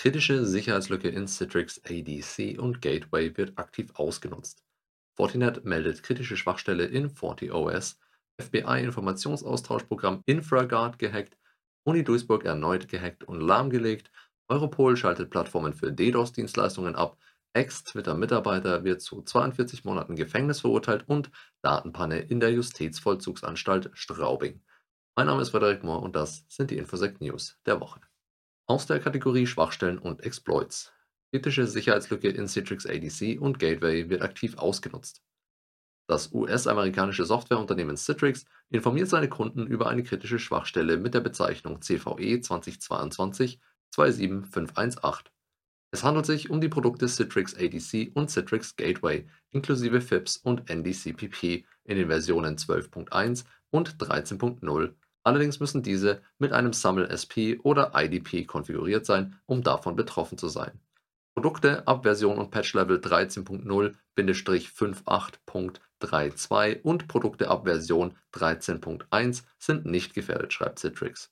Kritische Sicherheitslücke in Citrix ADC und Gateway wird aktiv ausgenutzt. Fortinet meldet kritische Schwachstelle in FortiOS, FBI-Informationsaustauschprogramm Infraguard gehackt, Uni Duisburg erneut gehackt und lahmgelegt, Europol schaltet Plattformen für DDoS-Dienstleistungen ab, Ex-Twitter-Mitarbeiter wird zu 42 Monaten Gefängnis verurteilt und Datenpanne in der Justizvollzugsanstalt Straubing. Mein Name ist Frederik Mohr und das sind die Infosec News der Woche. Aus der Kategorie Schwachstellen und Exploits. Kritische Sicherheitslücke in Citrix ADC und Gateway wird aktiv ausgenutzt. Das US-amerikanische Softwareunternehmen Citrix informiert seine Kunden über eine kritische Schwachstelle mit der Bezeichnung CVE 2022-27518. Es handelt sich um die Produkte Citrix ADC und Citrix Gateway inklusive FIPS und NDCPP in den Versionen 12.1 und 13.0 Allerdings müssen diese mit einem SAML-SP oder IDP konfiguriert sein, um davon betroffen zu sein. Produkte ab Version und Patch-Level 13.0-58.32 und Produkte ab Version 13.1 sind nicht gefährdet, schreibt Citrix.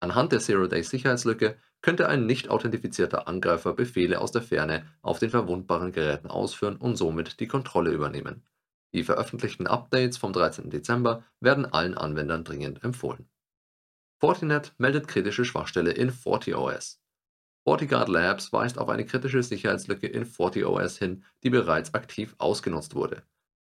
Anhand der Zero-Day-Sicherheitslücke könnte ein nicht authentifizierter Angreifer Befehle aus der Ferne auf den verwundbaren Geräten ausführen und somit die Kontrolle übernehmen. Die veröffentlichten Updates vom 13. Dezember werden allen Anwendern dringend empfohlen. Fortinet meldet kritische Schwachstelle in FortiOS. FortiGuard Labs weist auf eine kritische Sicherheitslücke in FortiOS hin, die bereits aktiv ausgenutzt wurde.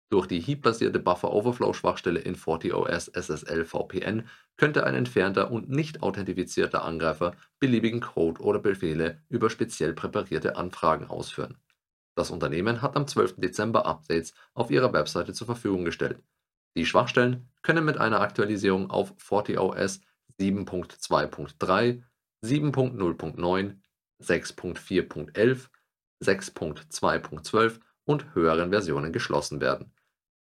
Durch die Heap-basierte Buffer-Overflow-Schwachstelle in FortiOS SSL VPN könnte ein entfernter und nicht authentifizierter Angreifer beliebigen Code oder Befehle über speziell präparierte Anfragen ausführen das Unternehmen hat am 12. Dezember Updates auf ihrer Webseite zur Verfügung gestellt. Die Schwachstellen können mit einer Aktualisierung auf FortiOS 7.2.3, 7.0.9, 6.4.11, 6.2.12 und höheren Versionen geschlossen werden.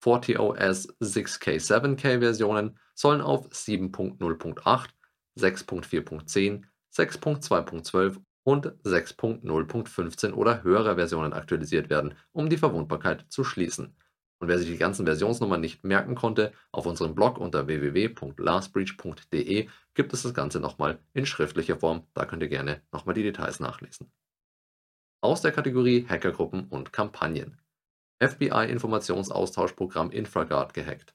FortiOS 6K7K Versionen sollen auf 7.0.8, 6.4.10, 6.2.12 und 6.0.15 oder höherer Versionen aktualisiert werden, um die Verwundbarkeit zu schließen. Und wer sich die ganzen Versionsnummern nicht merken konnte, auf unserem Blog unter www.lastbreach.de gibt es das Ganze nochmal in schriftlicher Form. Da könnt ihr gerne nochmal die Details nachlesen. Aus der Kategorie Hackergruppen und Kampagnen. FBI-Informationsaustauschprogramm Infraguard gehackt.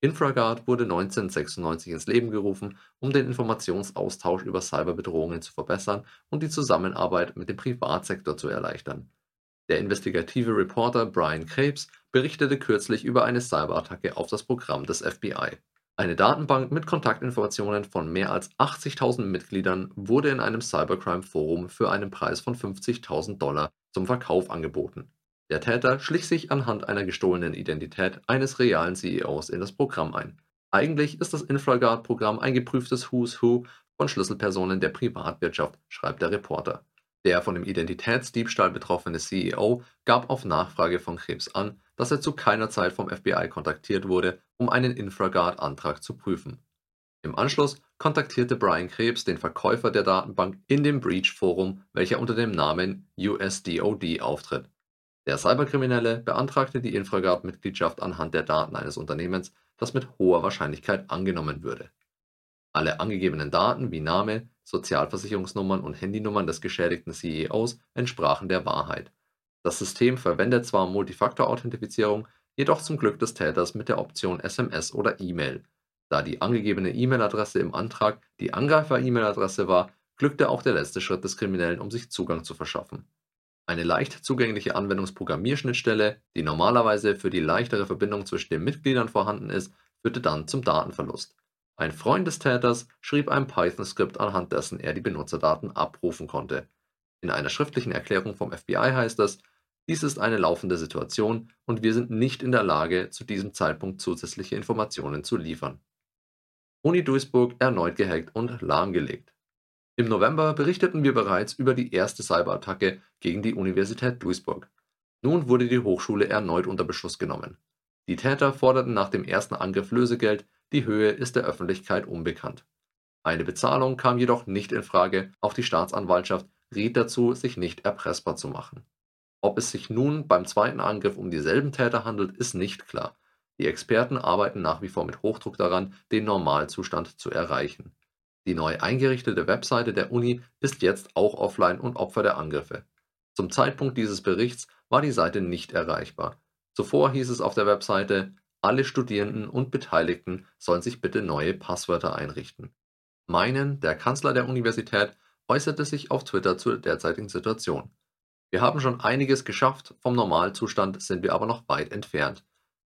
Infraguard wurde 1996 ins Leben gerufen, um den Informationsaustausch über Cyberbedrohungen zu verbessern und die Zusammenarbeit mit dem Privatsektor zu erleichtern. Der investigative Reporter Brian Krebs berichtete kürzlich über eine Cyberattacke auf das Programm des FBI. Eine Datenbank mit Kontaktinformationen von mehr als 80.000 Mitgliedern wurde in einem Cybercrime-Forum für einen Preis von 50.000 Dollar zum Verkauf angeboten der Täter schlich sich anhand einer gestohlenen Identität eines realen CEOs in das Programm ein. Eigentlich ist das Infraguard-Programm ein geprüftes Who's Who von Schlüsselpersonen der Privatwirtschaft, schreibt der Reporter. Der von dem Identitätsdiebstahl betroffene CEO gab auf Nachfrage von Krebs an, dass er zu keiner Zeit vom FBI kontaktiert wurde, um einen Infraguard-Antrag zu prüfen. Im Anschluss kontaktierte Brian Krebs den Verkäufer der Datenbank in dem Breach-Forum, welcher unter dem Namen USDOD auftritt. Der Cyberkriminelle beantragte die Infraguard-Mitgliedschaft anhand der Daten eines Unternehmens, das mit hoher Wahrscheinlichkeit angenommen würde. Alle angegebenen Daten wie Name, Sozialversicherungsnummern und Handynummern des geschädigten CEOs entsprachen der Wahrheit. Das System verwendet zwar Multifaktor-Authentifizierung, jedoch zum Glück des Täters mit der Option SMS oder E-Mail. Da die angegebene E-Mail-Adresse im Antrag die Angreifer-E-Mail-Adresse war, glückte auch der letzte Schritt des Kriminellen, um sich Zugang zu verschaffen. Eine leicht zugängliche Anwendungsprogrammierschnittstelle, die normalerweise für die leichtere Verbindung zwischen den Mitgliedern vorhanden ist, führte dann zum Datenverlust. Ein Freund des Täters schrieb ein Python-Skript, anhand dessen er die Benutzerdaten abrufen konnte. In einer schriftlichen Erklärung vom FBI heißt es, dies ist eine laufende Situation und wir sind nicht in der Lage, zu diesem Zeitpunkt zusätzliche Informationen zu liefern. Uni Duisburg erneut gehackt und lahmgelegt. Im November berichteten wir bereits über die erste Cyberattacke gegen die Universität Duisburg. Nun wurde die Hochschule erneut unter Beschuss genommen. Die Täter forderten nach dem ersten Angriff Lösegeld, die Höhe ist der Öffentlichkeit unbekannt. Eine Bezahlung kam jedoch nicht in Frage, auch die Staatsanwaltschaft riet dazu, sich nicht erpressbar zu machen. Ob es sich nun beim zweiten Angriff um dieselben Täter handelt, ist nicht klar. Die Experten arbeiten nach wie vor mit Hochdruck daran, den Normalzustand zu erreichen. Die neu eingerichtete Webseite der Uni ist jetzt auch offline und Opfer der Angriffe. Zum Zeitpunkt dieses Berichts war die Seite nicht erreichbar. Zuvor hieß es auf der Webseite, alle Studierenden und Beteiligten sollen sich bitte neue Passwörter einrichten. Meinen, der Kanzler der Universität, äußerte sich auf Twitter zur derzeitigen Situation. Wir haben schon einiges geschafft, vom Normalzustand sind wir aber noch weit entfernt.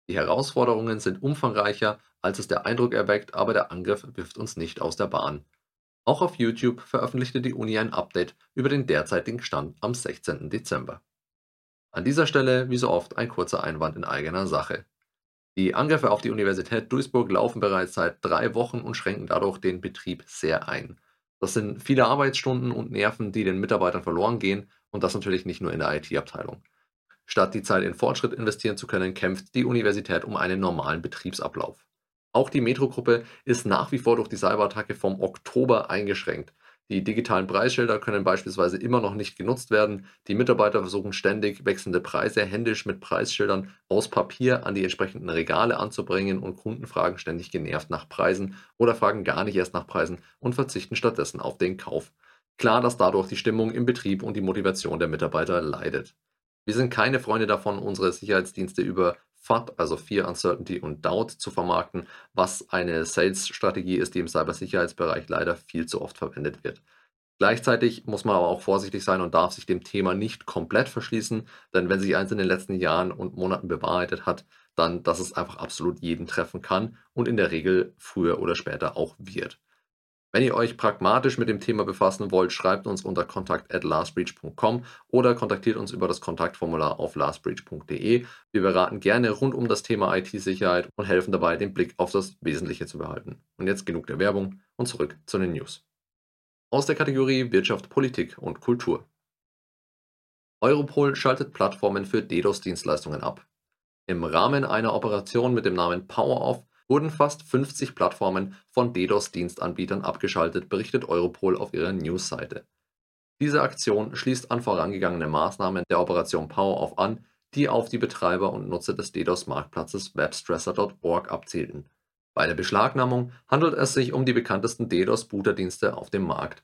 Die Herausforderungen sind umfangreicher, als es der Eindruck erweckt, aber der Angriff wirft uns nicht aus der Bahn. Auch auf YouTube veröffentlichte die Uni ein Update über den derzeitigen Stand am 16. Dezember. An dieser Stelle, wie so oft, ein kurzer Einwand in eigener Sache. Die Angriffe auf die Universität Duisburg laufen bereits seit drei Wochen und schränken dadurch den Betrieb sehr ein. Das sind viele Arbeitsstunden und Nerven, die den Mitarbeitern verloren gehen und das natürlich nicht nur in der IT-Abteilung. Statt die Zeit in Fortschritt investieren zu können, kämpft die Universität um einen normalen Betriebsablauf. Auch die Metro-Gruppe ist nach wie vor durch die Cyberattacke vom Oktober eingeschränkt. Die digitalen Preisschilder können beispielsweise immer noch nicht genutzt werden. Die Mitarbeiter versuchen ständig wechselnde Preise händisch mit Preisschildern aus Papier an die entsprechenden Regale anzubringen und Kunden fragen ständig genervt nach Preisen oder fragen gar nicht erst nach Preisen und verzichten stattdessen auf den Kauf. Klar, dass dadurch die Stimmung im Betrieb und die Motivation der Mitarbeiter leidet. Wir sind keine Freunde davon, unsere Sicherheitsdienste über FUD, also Fear, Uncertainty und Doubt zu vermarkten, was eine Sales-Strategie ist, die im Cybersicherheitsbereich leider viel zu oft verwendet wird. Gleichzeitig muss man aber auch vorsichtig sein und darf sich dem Thema nicht komplett verschließen, denn wenn sich eins in den letzten Jahren und Monaten bewahrheitet hat, dann, dass es einfach absolut jeden treffen kann und in der Regel früher oder später auch wird. Wenn ihr euch pragmatisch mit dem Thema befassen wollt, schreibt uns unter kontakt@lastbreach.com oder kontaktiert uns über das Kontaktformular auf lastbreach.de. Wir beraten gerne rund um das Thema IT-Sicherheit und helfen dabei, den Blick auf das Wesentliche zu behalten. Und jetzt genug der Werbung und zurück zu den News. Aus der Kategorie Wirtschaft, Politik und Kultur. Europol schaltet Plattformen für DDoS-Dienstleistungen ab. Im Rahmen einer Operation mit dem Namen PowerOff wurden fast 50 Plattformen von DDoS-Dienstanbietern abgeschaltet, berichtet Europol auf ihrer Newsseite. Diese Aktion schließt an vorangegangene Maßnahmen der Operation PowerOff an, die auf die Betreiber und Nutzer des DDoS-Marktplatzes webstresser.org abzielten. Bei der Beschlagnahmung handelt es sich um die bekanntesten DDoS-Booterdienste auf dem Markt.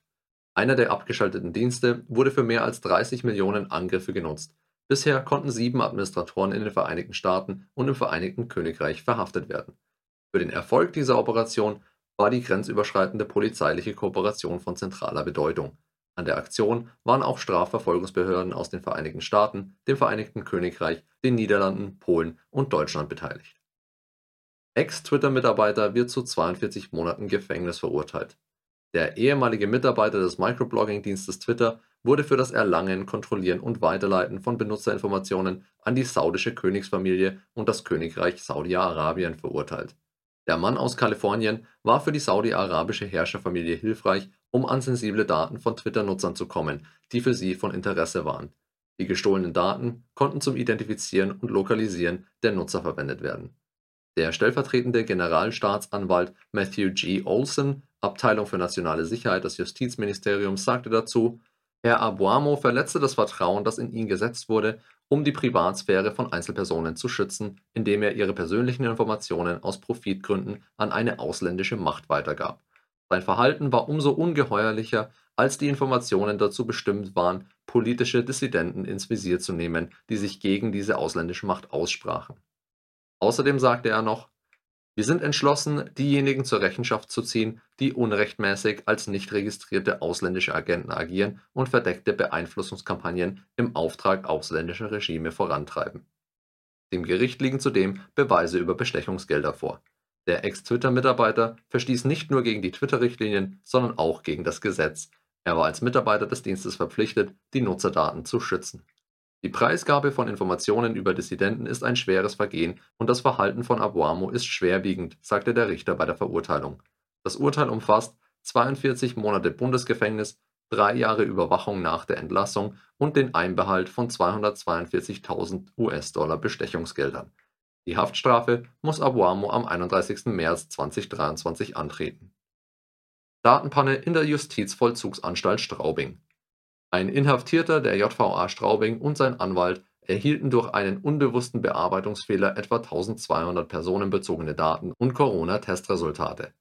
Einer der abgeschalteten Dienste wurde für mehr als 30 Millionen Angriffe genutzt. Bisher konnten sieben Administratoren in den Vereinigten Staaten und im Vereinigten Königreich verhaftet werden. Für den Erfolg dieser Operation war die grenzüberschreitende polizeiliche Kooperation von zentraler Bedeutung. An der Aktion waren auch Strafverfolgungsbehörden aus den Vereinigten Staaten, dem Vereinigten Königreich, den Niederlanden, Polen und Deutschland beteiligt. Ex-Twitter-Mitarbeiter wird zu 42 Monaten Gefängnis verurteilt. Der ehemalige Mitarbeiter des Microblogging-Dienstes Twitter wurde für das Erlangen, Kontrollieren und Weiterleiten von Benutzerinformationen an die saudische Königsfamilie und das Königreich Saudi-Arabien verurteilt. Der Mann aus Kalifornien war für die saudi-arabische Herrscherfamilie hilfreich, um an sensible Daten von Twitter-Nutzern zu kommen, die für sie von Interesse waren. Die gestohlenen Daten konnten zum Identifizieren und Lokalisieren der Nutzer verwendet werden. Der stellvertretende Generalstaatsanwalt Matthew G. Olson, Abteilung für nationale Sicherheit des Justizministeriums, sagte dazu, Herr Abuamo verletzte das Vertrauen, das in ihn gesetzt wurde, um die Privatsphäre von Einzelpersonen zu schützen, indem er ihre persönlichen Informationen aus Profitgründen an eine ausländische Macht weitergab. Sein Verhalten war umso ungeheuerlicher, als die Informationen dazu bestimmt waren, politische Dissidenten ins Visier zu nehmen, die sich gegen diese ausländische Macht aussprachen. Außerdem sagte er noch, wir sind entschlossen, diejenigen zur Rechenschaft zu ziehen, die unrechtmäßig als nicht registrierte ausländische Agenten agieren und verdeckte Beeinflussungskampagnen im Auftrag ausländischer Regime vorantreiben. Dem Gericht liegen zudem Beweise über Bestechungsgelder vor. Der Ex-Twitter-Mitarbeiter verstieß nicht nur gegen die Twitter-Richtlinien, sondern auch gegen das Gesetz. Er war als Mitarbeiter des Dienstes verpflichtet, die Nutzerdaten zu schützen. Die Preisgabe von Informationen über Dissidenten ist ein schweres Vergehen und das Verhalten von Abuamo ist schwerwiegend, sagte der Richter bei der Verurteilung. Das Urteil umfasst 42 Monate Bundesgefängnis, drei Jahre Überwachung nach der Entlassung und den Einbehalt von 242.000 US-Dollar Bestechungsgeldern. Die Haftstrafe muss Abuamo am 31. März 2023 antreten. Datenpanne in der Justizvollzugsanstalt Straubing. Ein Inhaftierter der JVA Straubing und sein Anwalt erhielten durch einen unbewussten Bearbeitungsfehler etwa 1200 personenbezogene Daten und Corona-Testresultate.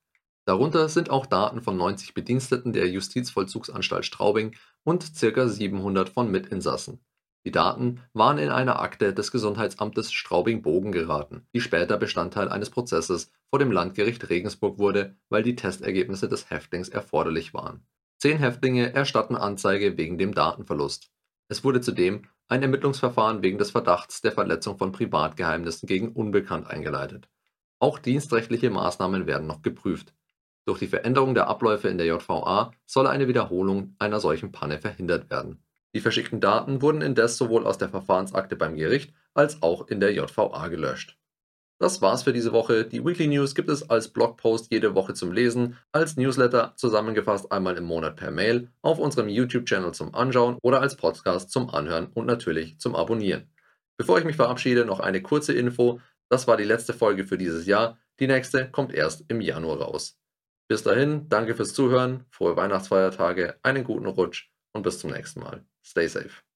Darunter sind auch Daten von 90 Bediensteten der Justizvollzugsanstalt Straubing und ca. 700 von Mitinsassen. Die Daten waren in einer Akte des Gesundheitsamtes Straubing-Bogen geraten, die später Bestandteil eines Prozesses vor dem Landgericht Regensburg wurde, weil die Testergebnisse des Häftlings erforderlich waren. Zehn Häftlinge erstatten Anzeige wegen dem Datenverlust. Es wurde zudem ein Ermittlungsverfahren wegen des Verdachts der Verletzung von Privatgeheimnissen gegen Unbekannt eingeleitet. Auch dienstrechtliche Maßnahmen werden noch geprüft. Durch die Veränderung der Abläufe in der JVA soll eine Wiederholung einer solchen Panne verhindert werden. Die verschickten Daten wurden indes sowohl aus der Verfahrensakte beim Gericht als auch in der JVA gelöscht. Das war's für diese Woche. Die Weekly News gibt es als Blogpost jede Woche zum Lesen, als Newsletter zusammengefasst einmal im Monat per Mail, auf unserem YouTube-Channel zum Anschauen oder als Podcast zum Anhören und natürlich zum Abonnieren. Bevor ich mich verabschiede, noch eine kurze Info. Das war die letzte Folge für dieses Jahr. Die nächste kommt erst im Januar raus. Bis dahin, danke fürs Zuhören, frohe Weihnachtsfeiertage, einen guten Rutsch und bis zum nächsten Mal. Stay safe.